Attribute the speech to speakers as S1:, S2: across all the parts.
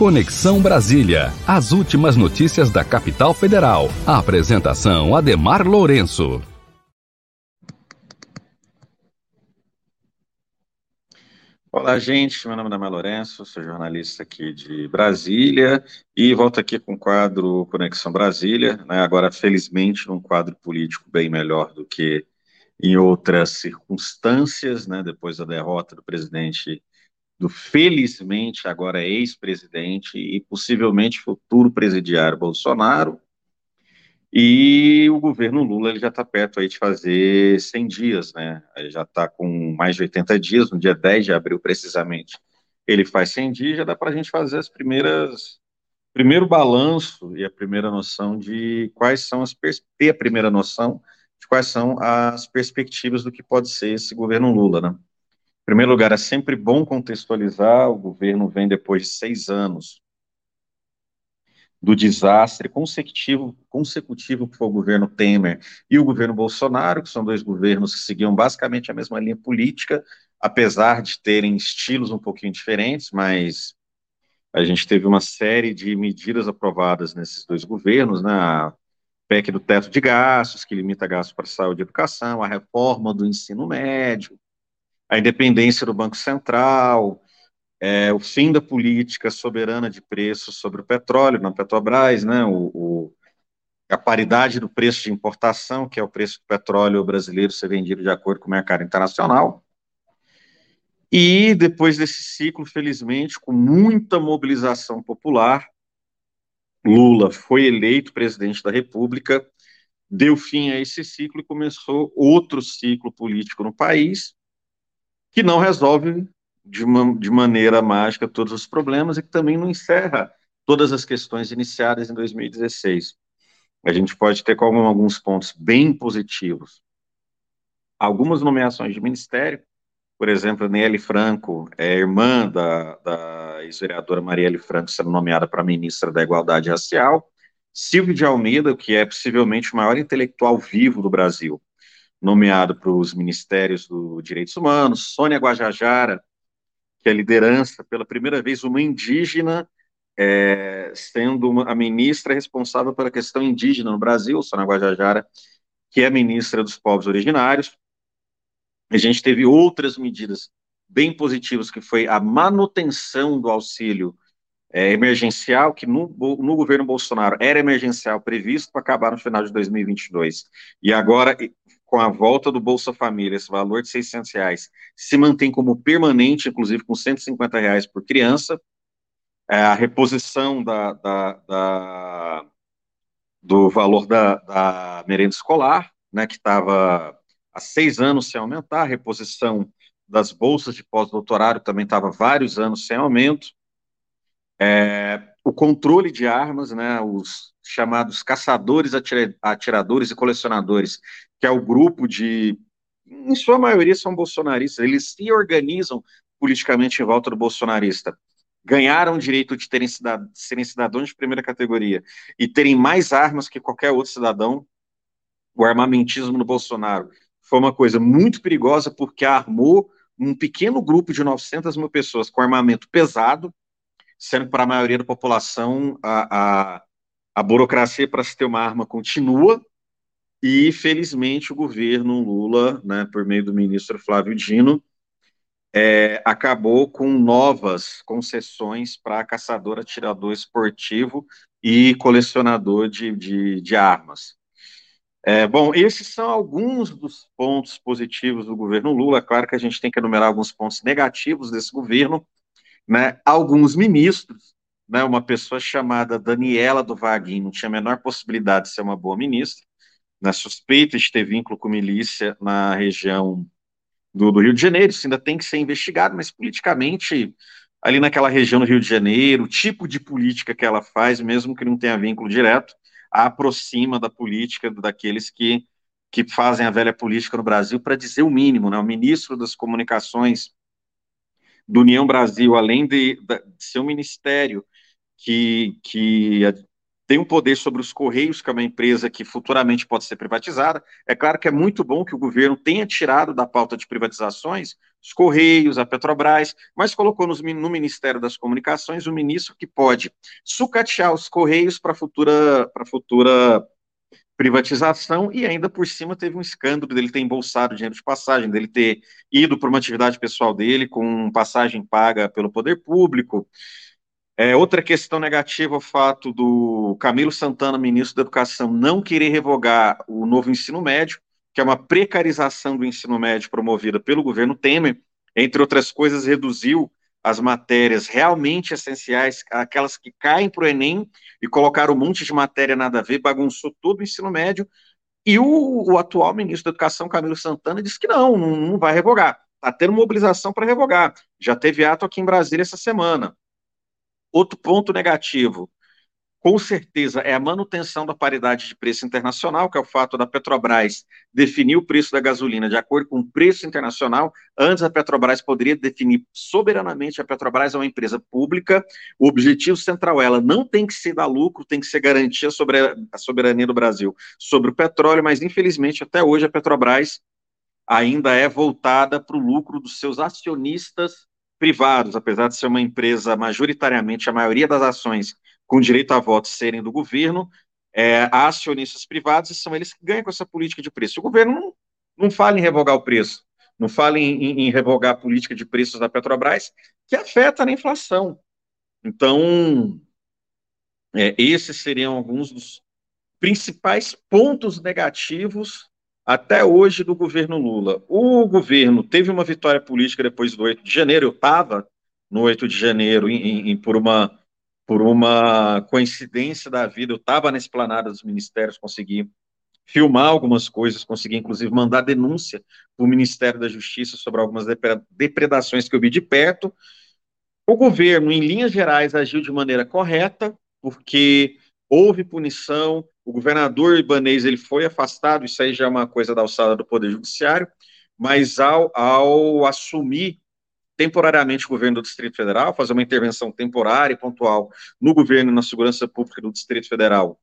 S1: Conexão Brasília. As últimas notícias da capital federal. A apresentação Ademar Lourenço.
S2: Olá, gente. Meu nome é Ademar Lourenço, sou jornalista aqui de Brasília e volto aqui com o quadro Conexão Brasília, né? agora, felizmente, num quadro político bem melhor do que em outras circunstâncias, né? depois da derrota do presidente do felizmente agora ex-presidente e possivelmente futuro presidiário Bolsonaro. E o governo Lula ele já está perto aí de fazer 100 dias, né? Ele já está com mais de 80 dias, no dia 10 de abril precisamente. Ele faz 100 dias, já dá para a gente fazer as primeiras primeiro balanço e a primeira noção de quais são as ter a primeira noção de quais são as perspectivas do que pode ser esse governo Lula, né? Primeiro lugar, é sempre bom contextualizar. O governo vem depois de seis anos do desastre consecutivo, consecutivo que foi o governo Temer e o governo Bolsonaro, que são dois governos que seguiam basicamente a mesma linha política, apesar de terem estilos um pouquinho diferentes, mas a gente teve uma série de medidas aprovadas nesses dois governos, né? A PEC do teto de gastos, que limita gastos para saúde e educação, a reforma do ensino médio, a independência do Banco Central, é, o fim da política soberana de preços sobre o petróleo na Petrobras, né, o, o, a paridade do preço de importação, que é o preço do petróleo brasileiro ser vendido de acordo com o mercado internacional. E depois desse ciclo, felizmente, com muita mobilização popular, Lula foi eleito presidente da República, deu fim a esse ciclo e começou outro ciclo político no país, que não resolve de, uma, de maneira mágica todos os problemas e que também não encerra todas as questões iniciadas em 2016. A gente pode ter como alguns pontos bem positivos. Algumas nomeações de ministério, por exemplo, Nelly Franco, é irmã da, da ex-vereadora Marielle Franco, sendo nomeada para ministra da Igualdade Racial. Silvio de Almeida, que é possivelmente o maior intelectual vivo do Brasil, nomeado para os ministérios dos direitos humanos, Sônia Guajajara, que é liderança, pela primeira vez, uma indígena, é, sendo uma, a ministra responsável pela questão indígena no Brasil, Sônia Guajajara, que é ministra dos povos originários. A gente teve outras medidas bem positivas, que foi a manutenção do auxílio é, emergencial, que no, no, governo Bolsonaro era emergencial previsto para acabar no final de 2022. E agora com a volta do Bolsa Família, esse valor de 600 reais se mantém como permanente, inclusive com 150 reais por criança. É, a reposição da, da, da, do valor da, da merenda escolar, né, que estava há seis anos sem aumentar, a reposição das bolsas de pós-doutorado também estava vários anos sem aumento. É, controle de armas, né, os chamados caçadores, atiradores e colecionadores, que é o grupo de, em sua maioria são bolsonaristas, eles se organizam politicamente em volta do bolsonarista. Ganharam o direito de terem cidad serem cidadãos de primeira categoria e terem mais armas que qualquer outro cidadão. O armamentismo no Bolsonaro foi uma coisa muito perigosa porque armou um pequeno grupo de 900 mil pessoas com armamento pesado, sendo que para a maioria da população a, a, a burocracia para se ter uma arma continua, e, felizmente, o governo Lula, né, por meio do ministro Flávio Dino, é, acabou com novas concessões para caçador, atirador esportivo e colecionador de, de, de armas. É, bom, esses são alguns dos pontos positivos do governo Lula. Claro que a gente tem que enumerar alguns pontos negativos desse governo. Né? Alguns ministros, né, uma pessoa chamada Daniela do Vaguinho não tinha a menor possibilidade de ser uma boa ministra na suspeita de ter vínculo com milícia na região do, do, Rio de Janeiro, isso ainda tem que ser investigado, mas politicamente, ali naquela região do Rio de Janeiro, o tipo de política que ela faz, mesmo que não tenha vínculo direto, aproxima da política daqueles que, que fazem a velha política no Brasil, para dizer o mínimo, né? O ministro das Comunicações do União Brasil, além de, de ser um ministério que, que tem um poder sobre os Correios, que é uma empresa que futuramente pode ser privatizada. É claro que é muito bom que o governo tenha tirado da pauta de privatizações os Correios, a Petrobras, mas colocou no, no Ministério das Comunicações o ministro que pode sucatear os Correios para futura, futura privatização e ainda por cima teve um escândalo dele ter embolsado dinheiro de passagem, dele ter ido para uma atividade pessoal dele com passagem paga pelo poder público. É, outra questão negativa é o fato do Camilo Santana, ministro da Educação, não querer revogar o novo ensino médio, que é uma precarização do ensino médio promovida pelo governo Temer, entre outras coisas, reduziu as matérias realmente essenciais, aquelas que caem para o Enem, e colocaram um monte de matéria nada a ver, bagunçou todo o ensino médio, e o, o atual ministro da Educação, Camilo Santana, disse que não, não, não vai revogar. Está tendo mobilização para revogar. Já teve ato aqui em Brasília essa semana. Outro ponto negativo, com certeza, é a manutenção da paridade de preço internacional, que é o fato da Petrobras definir o preço da gasolina de acordo com o preço internacional. Antes, a Petrobras poderia definir soberanamente. A Petrobras é uma empresa pública. O objetivo central ela não tem que ser dar lucro, tem que ser garantir sobre a soberania do Brasil sobre o petróleo, mas infelizmente até hoje a Petrobras ainda é voltada para o lucro dos seus acionistas privados, apesar de ser uma empresa majoritariamente, a maioria das ações com direito a voto serem do governo, é, acionistas privados e são eles que ganham com essa política de preço. O governo não, não fala em revogar o preço, não fala em, em, em revogar a política de preços da Petrobras, que afeta na inflação. Então, é, esses seriam alguns dos principais pontos negativos até hoje do governo Lula. O governo teve uma vitória política depois do 8 de janeiro, eu estava no 8 de janeiro em, em, por, uma, por uma coincidência da vida, eu estava na esplanada dos ministérios, consegui filmar algumas coisas, consegui inclusive mandar denúncia para o Ministério da Justiça sobre algumas depredações que eu vi de perto. O governo, em linhas gerais, agiu de maneira correta, porque houve punição, o governador Ibanês ele foi afastado, isso aí já é uma coisa da alçada do Poder Judiciário, mas ao, ao assumir temporariamente o governo do Distrito Federal, fazer uma intervenção temporária e pontual no governo e na segurança pública do Distrito Federal,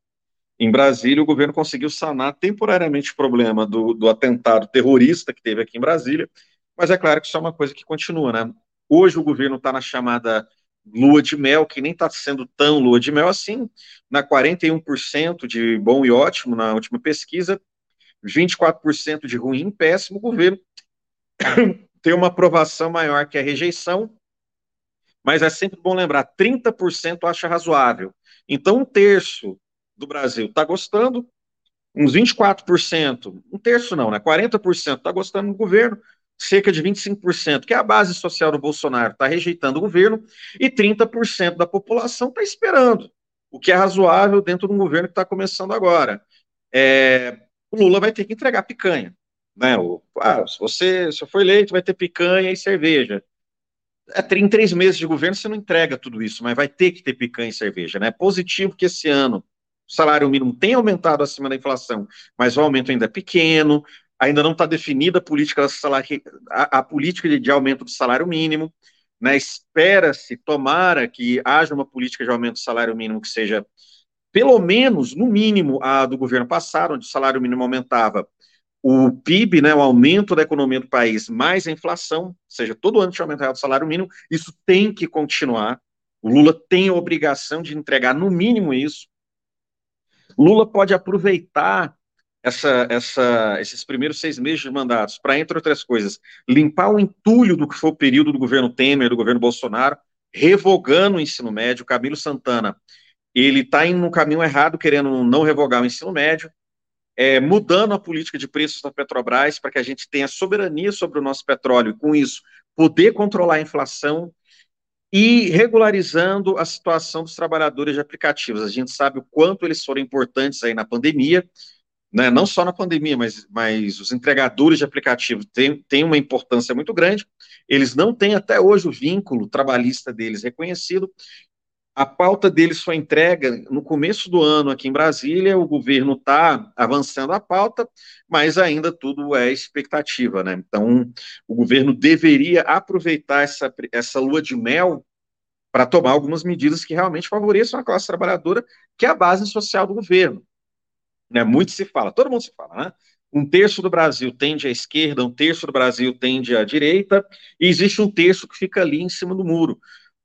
S2: em Brasília, o governo conseguiu sanar temporariamente o problema do, do atentado terrorista que teve aqui em Brasília, mas é claro que isso é uma coisa que continua, né? Hoje o governo está na chamada lua de mel, que nem está sendo tão lua de mel assim, na 41% de bom e ótimo na última pesquisa, 24% de ruim, péssimo, o governo tem uma aprovação maior que a rejeição, mas é sempre bom lembrar, 30% acha razoável. Então, um terço do Brasil está gostando, uns 24%, um terço não, né? 40% está gostando do governo, cerca de 25%, que é a base social do Bolsonaro, está rejeitando o governo, e 30% da população está esperando, o que é razoável dentro de um governo que está começando agora. É, o Lula vai ter que entregar picanha. Né? O, ah, se você se for eleito, vai ter picanha e cerveja. É, em três meses de governo você não entrega tudo isso, mas vai ter que ter picanha e cerveja. Né? É positivo que esse ano o salário mínimo tem aumentado acima da inflação, mas o aumento ainda é pequeno ainda não está definida a política, salário, a, a, política de, de aumento do salário mínimo, né? espera-se, tomara que haja uma política de aumento do salário mínimo que seja, pelo menos, no mínimo, a do governo passado, onde o salário mínimo aumentava o PIB, né, o aumento da economia do país, mais a inflação, ou seja, todo ano tinha aumentado o salário mínimo, isso tem que continuar. O Lula tem a obrigação de entregar no mínimo isso. Lula pode aproveitar essa, essa, esses primeiros seis meses de mandatos para, entre outras coisas, limpar o entulho do que foi o período do governo Temer, do governo Bolsonaro, revogando o ensino médio. Camilo Santana, ele está indo no caminho errado, querendo não revogar o ensino médio, é, mudando a política de preços da Petrobras para que a gente tenha soberania sobre o nosso petróleo e, com isso, poder controlar a inflação e regularizando a situação dos trabalhadores de aplicativos. A gente sabe o quanto eles foram importantes aí na pandemia, né, não só na pandemia, mas, mas os entregadores de aplicativo têm, têm uma importância muito grande, eles não têm até hoje o vínculo trabalhista deles reconhecido, a pauta deles foi entrega no começo do ano aqui em Brasília, o governo está avançando a pauta, mas ainda tudo é expectativa, né? Então, o governo deveria aproveitar essa, essa lua de mel para tomar algumas medidas que realmente favoreçam a classe trabalhadora, que é a base social do governo. Né, muito se fala, todo mundo se fala, né? Um terço do Brasil tende à esquerda, um terço do Brasil tende à direita, e existe um terço que fica ali em cima do muro.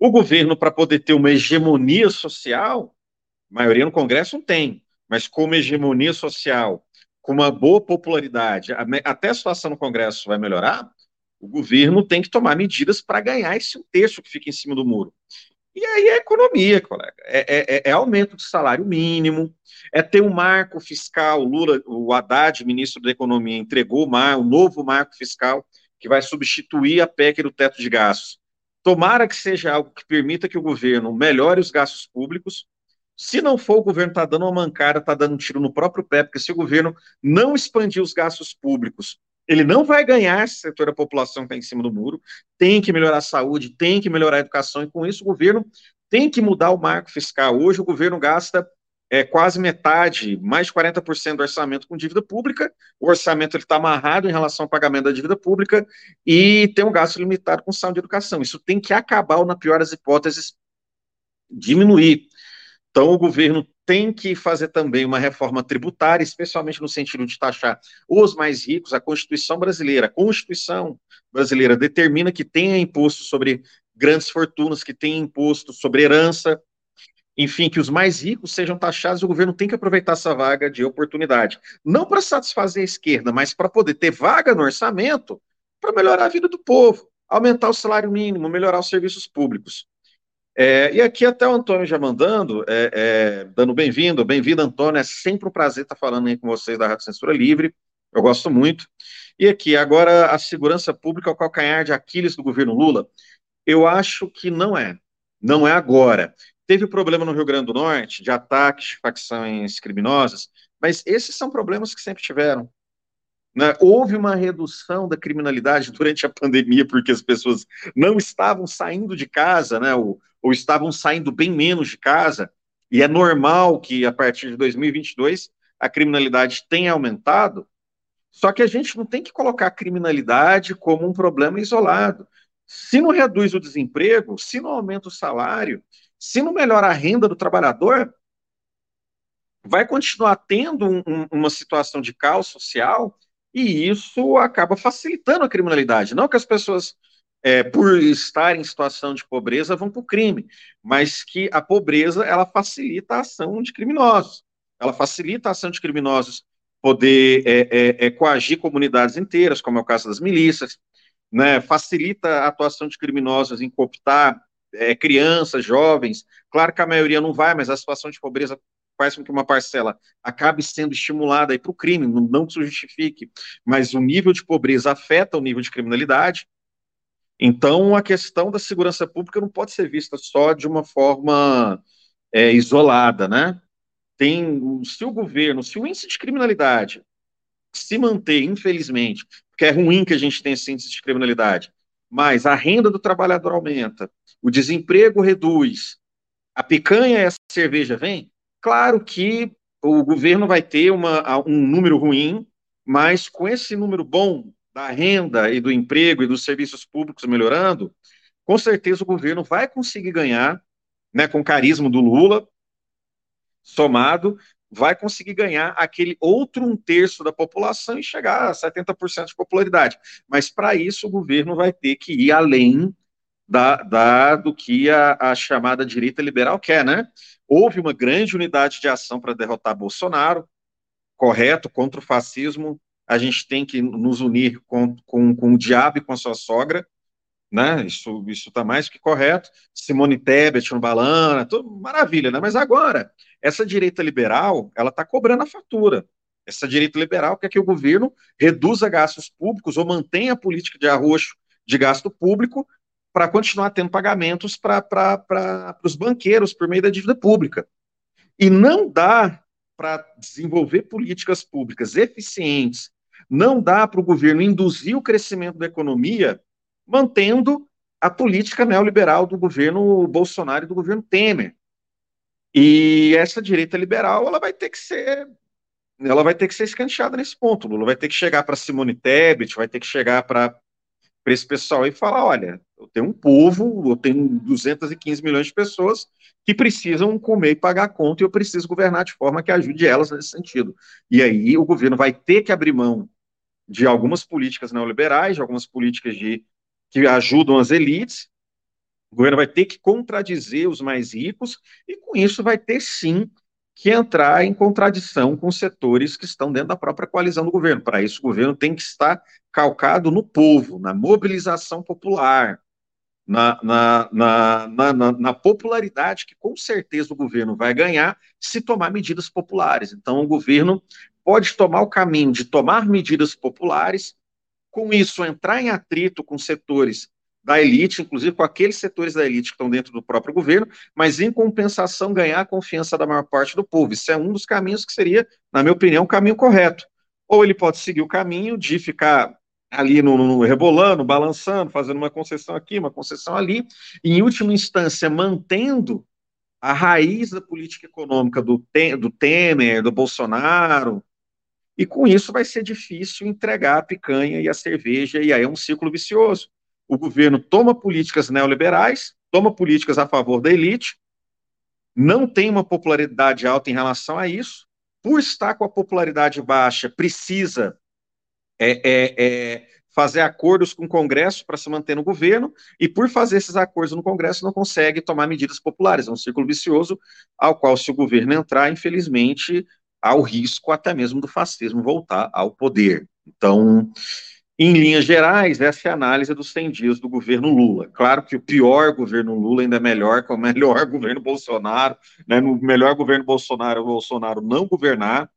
S2: O governo, para poder ter uma hegemonia social, maioria no Congresso não tem, mas como hegemonia social, com uma boa popularidade, até a situação no Congresso vai melhorar, o governo tem que tomar medidas para ganhar esse terço que fica em cima do muro. E aí é economia, colega. É, é, é, aumento do salário mínimo, é ter um marco fiscal. O Lula, o Haddad, ministro da Economia, entregou o, o novo marco fiscal que vai substituir a PEC do teto de gastos. Tomara que seja algo que permita que o governo melhore os gastos públicos. Se não for, o governo está dando uma mancada, está dando um tiro no próprio pé, porque se o governo não expandir os gastos públicos ele não vai ganhar esse setor da população que está em cima do muro, tem que melhorar a saúde, tem que melhorar a educação, e com isso o governo tem que mudar o marco fiscal. Hoje o governo gasta é, quase metade, mais de 40% do orçamento com dívida pública, o orçamento está amarrado em relação ao pagamento da dívida pública e tem um gasto limitado com saúde e educação. Isso tem que acabar, ou na pior das hipóteses, diminuir. Então, o governo tem que fazer também uma reforma tributária, especialmente no sentido de taxar os mais ricos. A Constituição brasileira, a Constituição brasileira determina que tenha imposto sobre grandes fortunas, que tenha imposto sobre herança, enfim, que os mais ricos sejam taxados, o governo tem que aproveitar essa vaga de oportunidade. Não para satisfazer a esquerda, mas para poder ter vaga no orçamento para melhorar a vida do povo, aumentar o salário mínimo, melhorar os serviços públicos. É, e aqui até o Antônio já mandando, é, é, dando bem-vindo, bem-vindo Antônio, é sempre um prazer estar falando aí com vocês da Rádio Censura Livre, eu gosto muito. E aqui, agora, a segurança pública é o calcanhar de Aquiles do governo Lula, eu acho que não é, não é agora. Teve problema no Rio Grande do Norte, de ataques de facções criminosas, mas esses são problemas que sempre tiveram. Né? Houve uma redução da criminalidade durante a pandemia, porque as pessoas não estavam saindo de casa, né? ou, ou estavam saindo bem menos de casa, e é normal que a partir de 2022 a criminalidade tenha aumentado, só que a gente não tem que colocar a criminalidade como um problema isolado. Se não reduz o desemprego, se não aumenta o salário, se não melhora a renda do trabalhador, vai continuar tendo um, um, uma situação de caos social e isso acaba facilitando a criminalidade. Não que as pessoas, é, por estar em situação de pobreza, vão para o crime, mas que a pobreza ela facilita a ação de criminosos. Ela facilita a ação de criminosos poder é, é, é, coagir comunidades inteiras, como é o caso das milícias, né, facilita a atuação de criminosos em cooptar é, crianças, jovens. Claro que a maioria não vai, mas a situação de pobreza faz com que uma parcela acabe sendo estimulada para o crime, não, que isso justifique, mas o nível de pobreza afeta o nível de criminalidade. Então, a questão da segurança pública não pode ser vista só de uma forma é, isolada, né? Tem, se o governo, se o índice de criminalidade se manter, infelizmente, porque é ruim que a gente tenha esse índice de criminalidade, mas a renda do trabalhador aumenta, o desemprego reduz, a picanha e a cerveja vem, Claro que o governo vai ter uma, um número ruim, mas com esse número bom da renda e do emprego e dos serviços públicos melhorando, com certeza o governo vai conseguir ganhar, né, com o carisma do Lula, somado, vai conseguir ganhar aquele outro um terço da população e chegar a 70% de popularidade. Mas para isso o governo vai ter que ir além da, da do que a, a chamada direita liberal quer, né? Houve uma grande unidade de ação para derrotar Bolsonaro, correto, contra o fascismo. A gente tem que nos unir com, com, com o diabo e com a sua sogra, né? Isso está mais que correto. Simone Tebet no Balana, tudo maravilha, né? Mas agora, essa direita liberal, ela está cobrando a fatura. Essa direita liberal quer que o governo reduza gastos públicos ou mantenha a política de arroxo de gasto público para continuar tendo pagamentos para os banqueiros por meio da dívida pública. E não dá para desenvolver políticas públicas eficientes, não dá para o governo induzir o crescimento da economia mantendo a política neoliberal do governo Bolsonaro e do governo Temer. E essa direita liberal, ela vai ter que ser ela vai ter que ser escanteada nesse ponto. Lula vai ter que chegar para Simone Tebet, vai ter que chegar para esse pessoal e falar: olha, eu tenho um povo, eu tenho 215 milhões de pessoas que precisam comer e pagar a conta e eu preciso governar de forma que ajude elas nesse sentido. E aí o governo vai ter que abrir mão de algumas políticas neoliberais, de algumas políticas de, que ajudam as elites. O governo vai ter que contradizer os mais ricos e com isso vai ter sim que entrar em contradição com setores que estão dentro da própria coalizão do governo. Para isso, o governo tem que estar calcado no povo, na mobilização popular, na, na, na, na, na popularidade que com certeza o governo vai ganhar se tomar medidas populares. Então, o governo pode tomar o caminho de tomar medidas populares, com isso entrar em atrito com setores da elite, inclusive com aqueles setores da elite que estão dentro do próprio governo, mas em compensação ganhar a confiança da maior parte do povo. Isso é um dos caminhos que seria, na minha opinião, o caminho correto. Ou ele pode seguir o caminho de ficar ali no, no, rebolando, balançando, fazendo uma concessão aqui, uma concessão ali, e em última instância mantendo a raiz da política econômica do, do Temer, do Bolsonaro, e com isso vai ser difícil entregar a picanha e a cerveja, e aí é um ciclo vicioso o governo toma políticas neoliberais, toma políticas a favor da elite, não tem uma popularidade alta em relação a isso, por estar com a popularidade baixa, precisa é, é, é, fazer acordos com o Congresso para se manter no governo, e por fazer esses acordos no Congresso não consegue tomar medidas populares. É um círculo vicioso ao qual, se o governo entrar, infelizmente, há o risco até mesmo do fascismo voltar ao poder. Então, em linhas gerais, essa é a análise dos 100 dias do governo Lula. Claro que o pior governo Lula ainda é melhor que o melhor governo Bolsonaro. Né? No melhor governo Bolsonaro, o Bolsonaro não governar.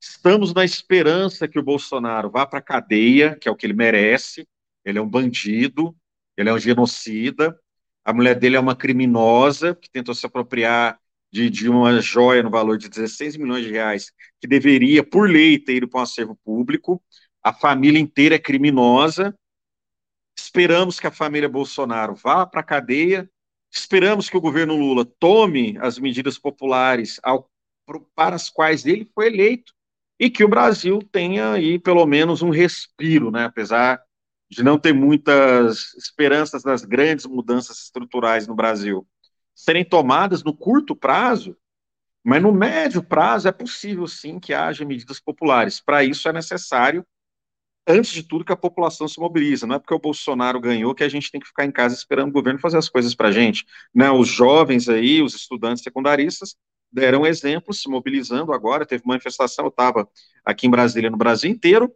S2: Estamos na esperança que o Bolsonaro vá para a cadeia, que é o que ele merece. Ele é um bandido, ele é um genocida. A mulher dele é uma criminosa que tentou se apropriar de, de uma joia no valor de 16 milhões de reais, que deveria, por lei, ter ido para um acervo público a família inteira é criminosa. Esperamos que a família Bolsonaro vá para a cadeia. Esperamos que o governo Lula tome as medidas populares ao, para as quais ele foi eleito e que o Brasil tenha aí pelo menos um respiro, né? Apesar de não ter muitas esperanças das grandes mudanças estruturais no Brasil serem tomadas no curto prazo, mas no médio prazo é possível sim que haja medidas populares. Para isso é necessário antes de tudo, que a população se mobiliza. Não é porque o Bolsonaro ganhou que a gente tem que ficar em casa esperando o governo fazer as coisas para a gente. Né? Os jovens aí, os estudantes secundaristas, deram exemplo, se mobilizando agora. Teve manifestação, eu estava aqui em Brasília, no Brasil inteiro,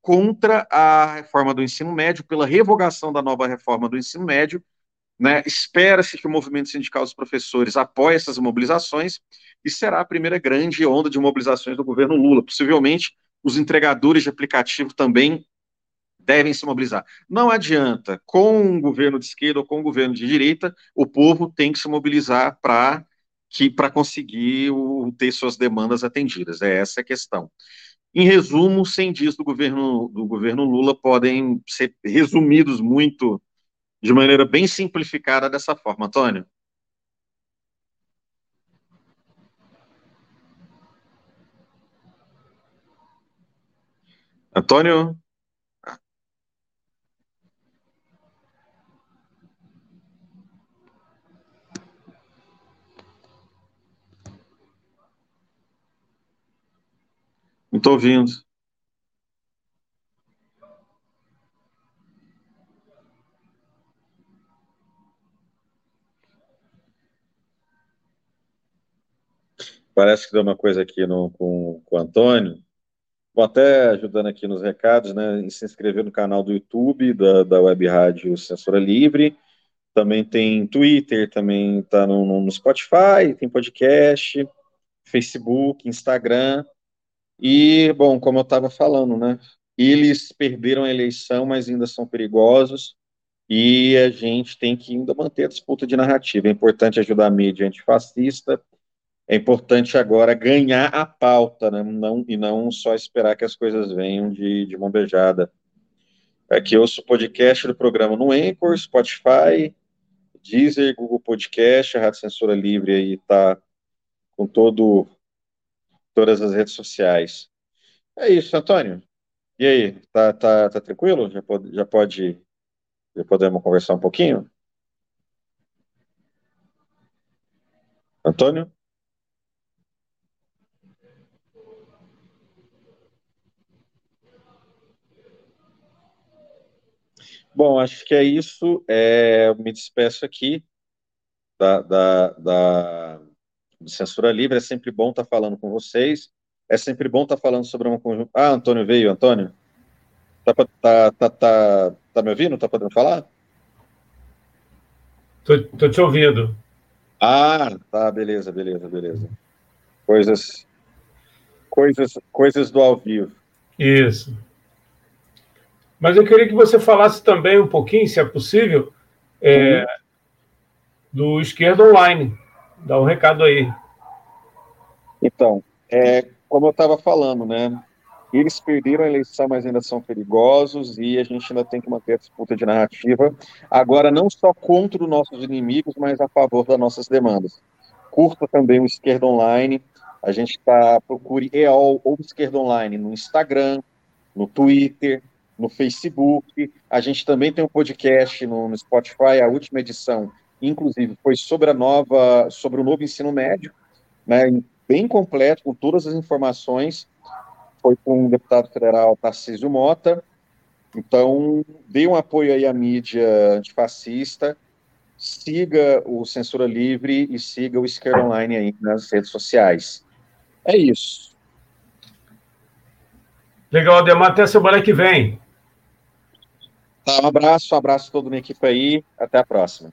S2: contra a reforma do ensino médio, pela revogação da nova reforma do ensino médio. Né? Espera-se que o movimento sindical dos professores apoie essas mobilizações e será a primeira grande onda de mobilizações do governo Lula. Possivelmente os entregadores de aplicativo também devem se mobilizar. Não adianta, com um governo de esquerda ou com um governo de direita, o povo tem que se mobilizar para que para conseguir o, ter suas demandas atendidas. É essa a questão. Em resumo, 100 dias do governo do governo Lula podem ser resumidos muito de maneira bem simplificada dessa forma, Antônio. Antônio? Não estou ouvindo. Parece que deu uma coisa aqui no, com, com o Antônio. Vou até ajudando aqui nos recados, né? se inscrever no canal do YouTube da, da Web Rádio Censura Livre. Também tem Twitter, também está no, no Spotify, tem podcast, Facebook, Instagram. E, bom, como eu estava falando, né? Eles perderam a eleição, mas ainda são perigosos. E a gente tem que ainda manter a disputa de narrativa. É importante ajudar a mídia antifascista, é importante agora ganhar a pauta, né? não, e não só esperar que as coisas venham de, de mão beijada. Aqui eu o podcast do programa no Anchor, Spotify, Deezer, Google Podcast, a Rádio Censura Livre aí está com todo, todas as redes sociais. É isso, Antônio. E aí, tá, tá, tá tranquilo? Já pode, já pode Já podemos conversar um pouquinho? Antônio? Bom, acho que é isso. É, eu me despeço aqui da, da, da, Censura Livre. É sempre bom estar falando com vocês. É sempre bom estar falando sobre uma conjunto. Ah, Antônio veio, Antônio. Tá, tá, tá, tá, tá me ouvindo? Tá podendo falar?
S3: Tô, tô te ouvindo.
S2: Ah, tá, beleza, beleza, beleza. Coisas, coisas, coisas do ao vivo.
S3: Isso. Mas eu queria que você falasse também um pouquinho, se é possível, é, do Esquerda Online. Dá um recado aí.
S2: Então, é, como eu estava falando, né? Eles perderam a eleição, mas ainda são perigosos e a gente ainda tem que manter a disputa de narrativa, agora não só contra os nossos inimigos, mas a favor das nossas demandas. Curta também o Esquerda Online, a gente está, procure EOL ou Esquerda Online no Instagram, no Twitter, no Facebook, a gente também tem um podcast no, no Spotify, a última edição, inclusive, foi sobre a nova, sobre o novo ensino médio, né, bem completo, com todas as informações, foi com o deputado federal Tarcísio Mota. Então, dê um apoio aí à mídia antifascista, siga o Censura Livre e siga o Esquerda Online aí nas redes sociais. É isso.
S3: Legal, Ademar. Até semana que vem.
S2: Tá, um abraço, um abraço a toda minha equipe aí. Até a próxima.